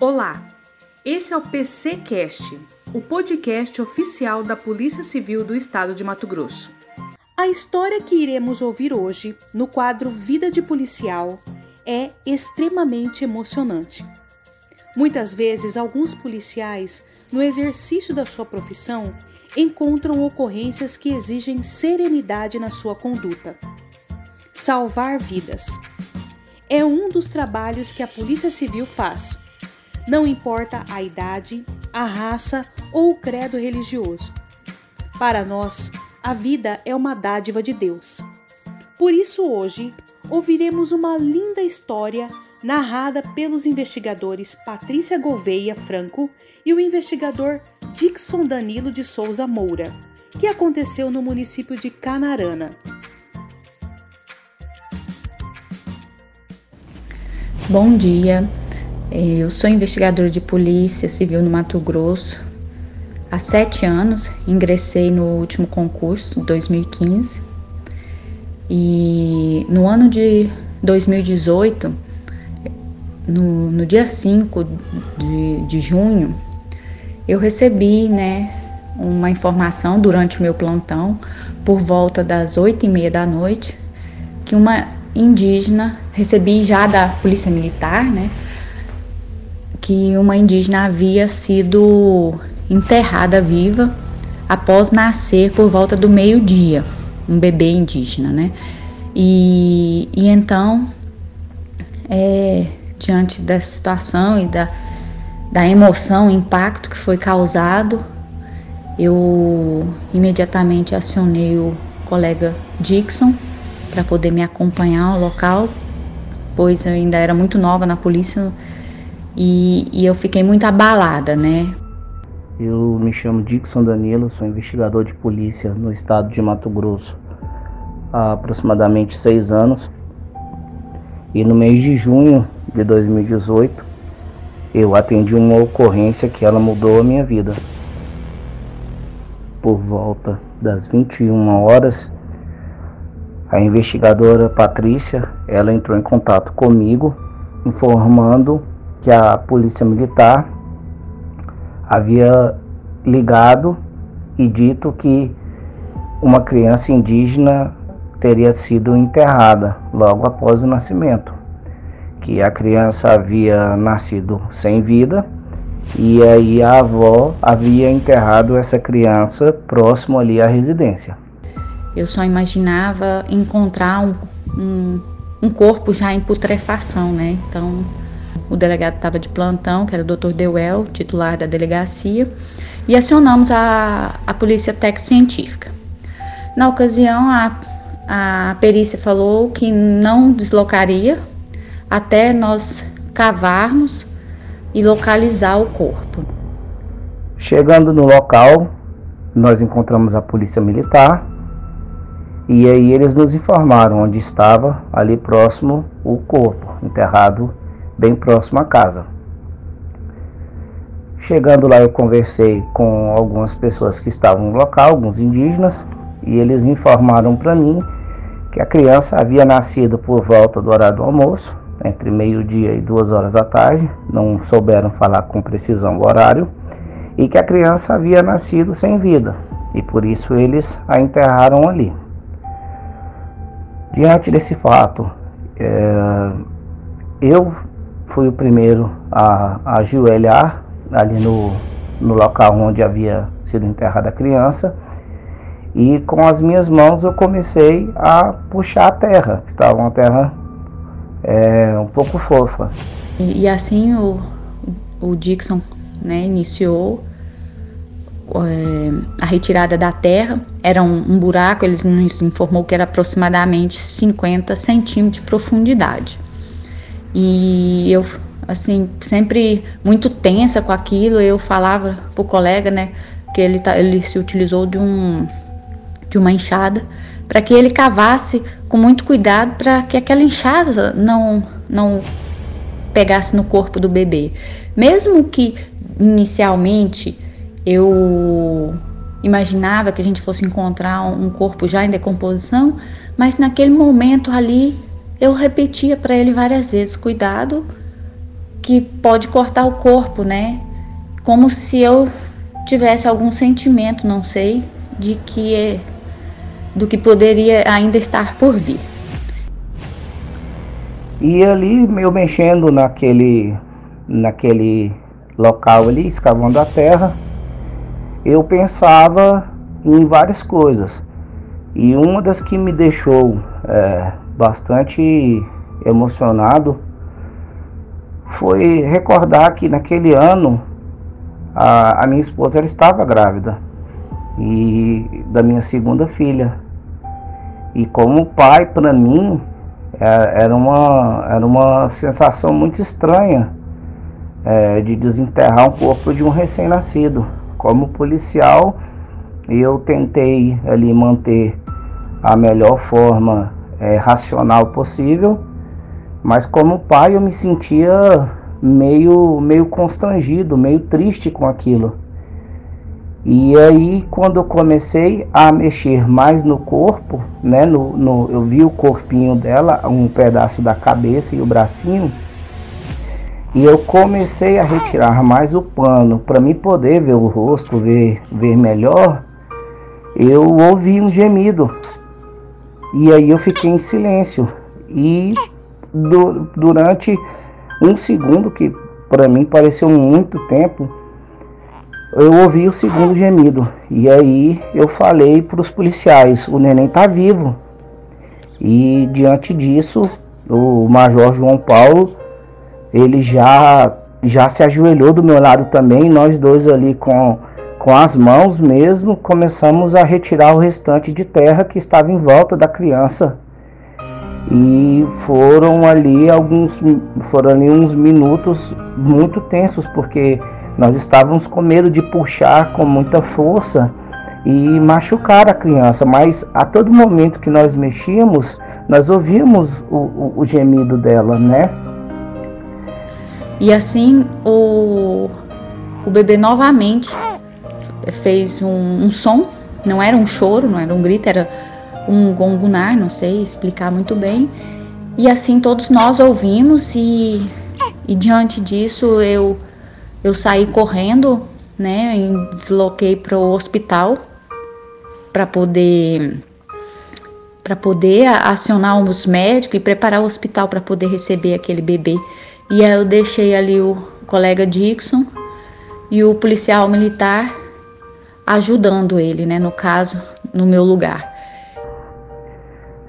Olá, esse é o PCcast, o podcast oficial da Polícia Civil do Estado de Mato Grosso. A história que iremos ouvir hoje, no quadro Vida de Policial, é extremamente emocionante. Muitas vezes, alguns policiais, no exercício da sua profissão, encontram ocorrências que exigem serenidade na sua conduta. Salvar vidas é um dos trabalhos que a Polícia Civil faz não importa a idade, a raça ou o credo religioso. Para nós, a vida é uma dádiva de Deus. Por isso, hoje, ouviremos uma linda história narrada pelos investigadores Patrícia Gouveia Franco e o investigador Dixon Danilo de Souza Moura, que aconteceu no município de Canarana. Bom dia, eu sou investigadora de polícia civil no Mato Grosso. Há sete anos ingressei no último concurso, 2015. E no ano de 2018, no, no dia 5 de, de junho, eu recebi né, uma informação durante o meu plantão, por volta das oito e meia da noite, que uma indígena, recebi já da Polícia Militar, né? Que uma indígena havia sido enterrada viva após nascer por volta do meio-dia, um bebê indígena, né? E, e então, é, diante dessa situação e da, da emoção, impacto que foi causado, eu imediatamente acionei o colega Dixon para poder me acompanhar ao local, pois eu ainda era muito nova na polícia, e, e eu fiquei muito abalada, né? Eu me chamo Dixon Danilo, sou investigador de polícia no estado de Mato Grosso há aproximadamente seis anos. E no mês de junho de 2018, eu atendi uma ocorrência que ela mudou a minha vida. Por volta das 21 horas, a investigadora Patrícia, ela entrou em contato comigo, informando que a polícia militar havia ligado e dito que uma criança indígena teria sido enterrada logo após o nascimento, que a criança havia nascido sem vida e aí a avó havia enterrado essa criança próximo ali à residência. Eu só imaginava encontrar um, um, um corpo já em putrefação, né? Então o delegado estava de plantão, que era o Dr. Dewell, titular da delegacia, e acionamos a, a polícia técnico-científica. Na ocasião, a, a perícia falou que não deslocaria até nós cavarmos e localizar o corpo. Chegando no local, nós encontramos a polícia militar e aí eles nos informaram onde estava ali próximo o corpo, enterrado bem próximo à casa. Chegando lá, eu conversei com algumas pessoas que estavam no local, alguns indígenas, e eles informaram para mim que a criança havia nascido por volta do horário do almoço, entre meio-dia e duas horas da tarde, não souberam falar com precisão o horário, e que a criança havia nascido sem vida, e por isso eles a enterraram ali. Diante desse fato, é, eu fui o primeiro a, a ajoelhar ali no, no local onde havia sido enterrada a criança. E com as minhas mãos eu comecei a puxar a terra, que estava uma terra é, um pouco fofa. E, e assim o, o Dixon né, iniciou é, a retirada da terra. Era um, um buraco, eles nos informou que era aproximadamente 50 centímetros de profundidade. E eu, assim, sempre muito tensa com aquilo, eu falava pro colega, né, que ele, tá, ele se utilizou de, um, de uma enxada para que ele cavasse com muito cuidado para que aquela enxada não, não pegasse no corpo do bebê. Mesmo que inicialmente eu imaginava que a gente fosse encontrar um corpo já em decomposição, mas naquele momento ali eu repetia para ele várias vezes: cuidado, que pode cortar o corpo, né? Como se eu tivesse algum sentimento, não sei, de que é, do que poderia ainda estar por vir. E ali, eu mexendo naquele, naquele local ali, escavando a terra, eu pensava em várias coisas. E uma das que me deixou é, bastante emocionado foi recordar que naquele ano a, a minha esposa ela estava grávida e da minha segunda filha. E como pai, para mim, é, era uma, era uma sensação muito estranha é, de desenterrar um corpo de um recém-nascido. Como policial, eu tentei ali manter a melhor forma é, racional possível, mas como pai eu me sentia meio, meio constrangido, meio triste com aquilo. E aí, quando eu comecei a mexer mais no corpo, né, no, no, eu vi o corpinho dela, um pedaço da cabeça e o bracinho, e eu comecei a retirar mais o pano para me poder ver o rosto, ver, ver melhor. Eu ouvi um gemido e aí eu fiquei em silêncio e do, durante um segundo que para mim pareceu muito tempo eu ouvi o segundo gemido. E aí eu falei para os policiais: o neném tá vivo. E diante disso, o Major João Paulo ele já já se ajoelhou do meu lado também. Nós dois ali com com as mãos mesmo começamos a retirar o restante de terra que estava em volta da criança. E foram ali alguns foram ali uns minutos muito tensos porque nós estávamos com medo de puxar com muita força e machucar a criança, mas a todo momento que nós mexíamos, nós ouvíamos o, o, o gemido dela, né? E assim o, o bebê novamente fez um, um som, não era um choro, não era um grito, era um gongunar, não sei explicar muito bem. E assim todos nós ouvimos e, e diante disso eu eu saí correndo, né? E desloquei para o hospital para poder para poder acionar os médicos e preparar o hospital para poder receber aquele bebê. E aí eu deixei ali o colega Dixon e o policial militar ajudando ele, né? No caso, no meu lugar.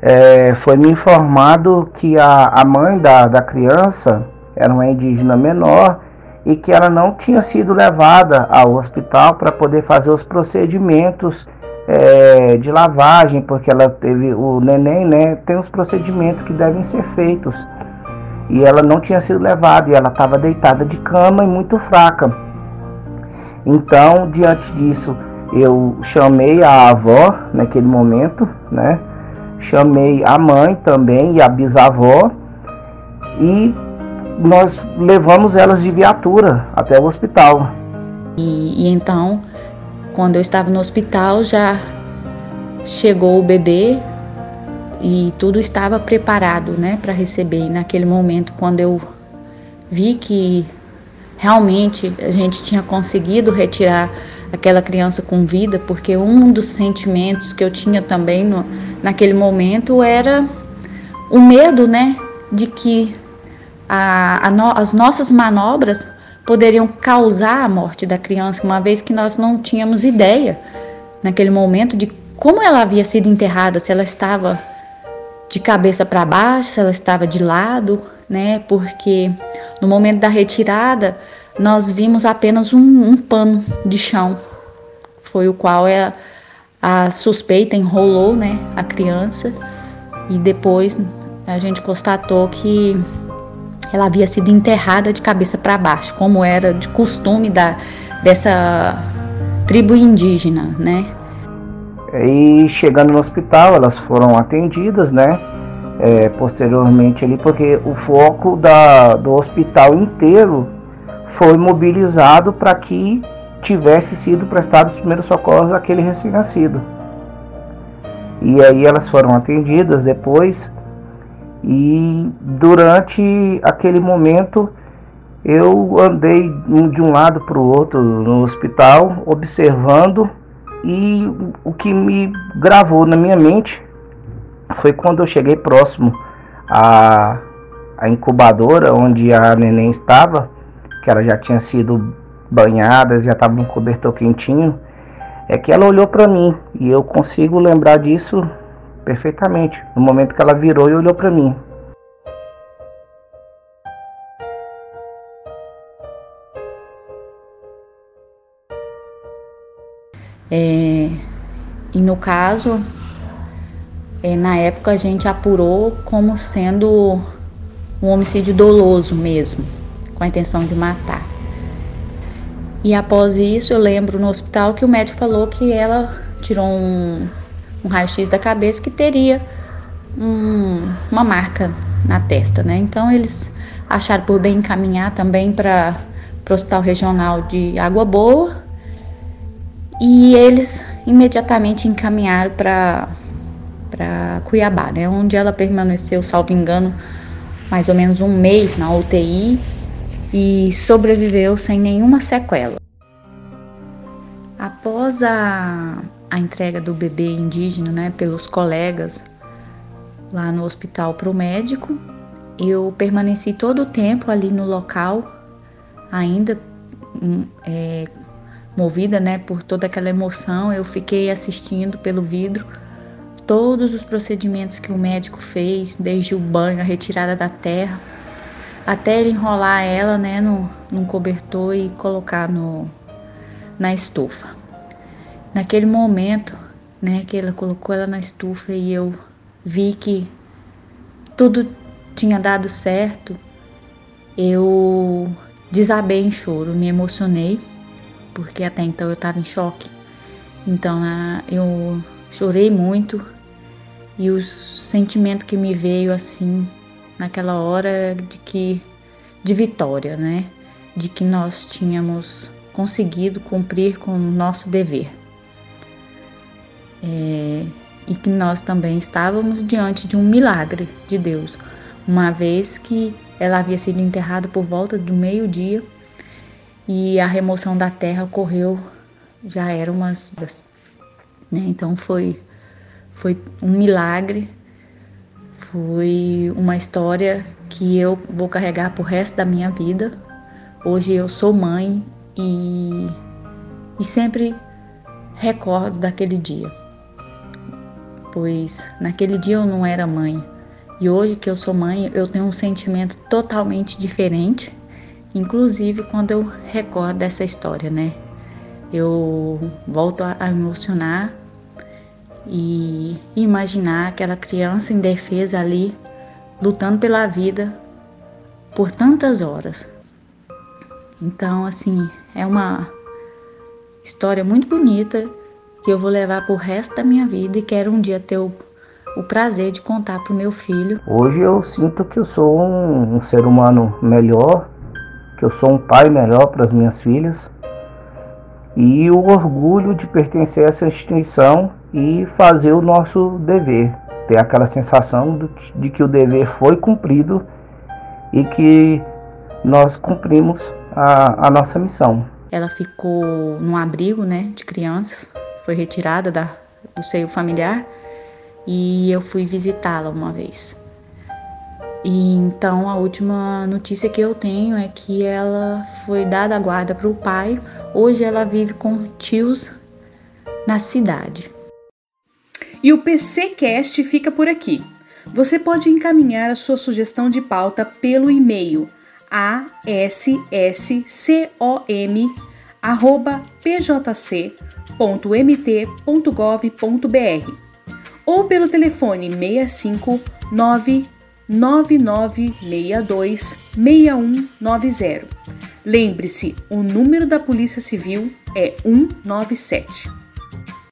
É, foi me informado que a, a mãe da, da criança era uma indígena menor e que ela não tinha sido levada ao hospital para poder fazer os procedimentos é, de lavagem, porque ela teve o neném, né? Tem os procedimentos que devem ser feitos e ela não tinha sido levada e ela estava deitada de cama e muito fraca. Então, diante disso, eu chamei a avó naquele momento, né? Chamei a mãe também e a bisavó e nós levamos elas de viatura até o hospital. E, e então, quando eu estava no hospital, já chegou o bebê e tudo estava preparado, né, para receber. E naquele momento, quando eu vi que realmente a gente tinha conseguido retirar aquela criança com vida, porque um dos sentimentos que eu tinha também no, naquele momento era o medo, né, de que a, a no, as nossas manobras poderiam causar a morte da criança, uma vez que nós não tínhamos ideia naquele momento de como ela havia sido enterrada, se ela estava de cabeça para baixo, se ela estava de lado, né? Porque no momento da retirada nós vimos apenas um, um pano de chão, foi o qual é a suspeita enrolou, né, a criança e depois a gente constatou que ela havia sido enterrada de cabeça para baixo, como era de costume da, dessa tribo indígena, né? E chegando no hospital, elas foram atendidas, né? É, posteriormente ali, porque o foco da, do hospital inteiro foi mobilizado para que tivesse sido prestado os primeiros socorros àquele recém-nascido. E aí elas foram atendidas depois e durante aquele momento eu andei de um lado para o outro no hospital, observando, e o que me gravou na minha mente foi quando eu cheguei próximo à, à incubadora onde a neném estava, que ela já tinha sido banhada, já estava no cobertor quentinho, é que ela olhou para mim e eu consigo lembrar disso perfeitamente, no momento que ela virou e olhou para mim. É, e no caso, é, na época a gente apurou como sendo um homicídio doloso mesmo, com a intenção de matar. E após isso, eu lembro no hospital que o médico falou que ela tirou um, um raio-x da cabeça que teria um, uma marca na testa, né? Então eles acharam por bem encaminhar também para o Hospital Regional de Água Boa e eles imediatamente encaminharam para para Cuiabá, né, onde ela permaneceu, salvo engano, mais ou menos um mês na UTI e sobreviveu sem nenhuma sequela. Após a, a entrega do bebê indígena né, pelos colegas lá no hospital para o médico, eu permaneci todo o tempo ali no local, ainda hum, é, movida né, por toda aquela emoção, eu fiquei assistindo pelo vidro todos os procedimentos que o médico fez, desde o banho, a retirada da terra, até ele enrolar ela né, no, num cobertor e colocar no, na estufa. Naquele momento né, que ela colocou ela na estufa e eu vi que tudo tinha dado certo, eu desabei em choro, me emocionei porque até então eu estava em choque. Então eu chorei muito e o sentimento que me veio assim naquela hora de que de vitória, né? De que nós tínhamos conseguido cumprir com o nosso dever. É, e que nós também estávamos diante de um milagre de Deus, uma vez que ela havia sido enterrada por volta do meio-dia e a remoção da terra ocorreu já era umas né? Então foi foi um milagre, foi uma história que eu vou carregar pro resto da minha vida. Hoje eu sou mãe e, e sempre recordo daquele dia. Pois naquele dia eu não era mãe. E hoje que eu sou mãe, eu tenho um sentimento totalmente diferente Inclusive quando eu recordo dessa história, né? Eu volto a, emocionar e imaginar aquela criança indefesa ali lutando pela vida por tantas horas. Então, assim, é uma história muito bonita que eu vou levar pro resto da minha vida e quero um dia ter o, o prazer de contar pro meu filho. Hoje eu sinto que eu sou um, um ser humano melhor, que eu sou um pai melhor para as minhas filhas e o orgulho de pertencer a essa instituição e fazer o nosso dever, ter aquela sensação de que o dever foi cumprido e que nós cumprimos a, a nossa missão. Ela ficou num abrigo né, de crianças, foi retirada da, do seio familiar e eu fui visitá-la uma vez. E então a última notícia que eu tenho é que ela foi dada a guarda para o pai. Hoje ela vive com tios na cidade. E o PCcast fica por aqui. Você pode encaminhar a sua sugestão de pauta pelo e-mail assc.pjc.mt.gov.br ou pelo telefone 659 9962 6190. Lembre-se, o número da Polícia Civil é 197.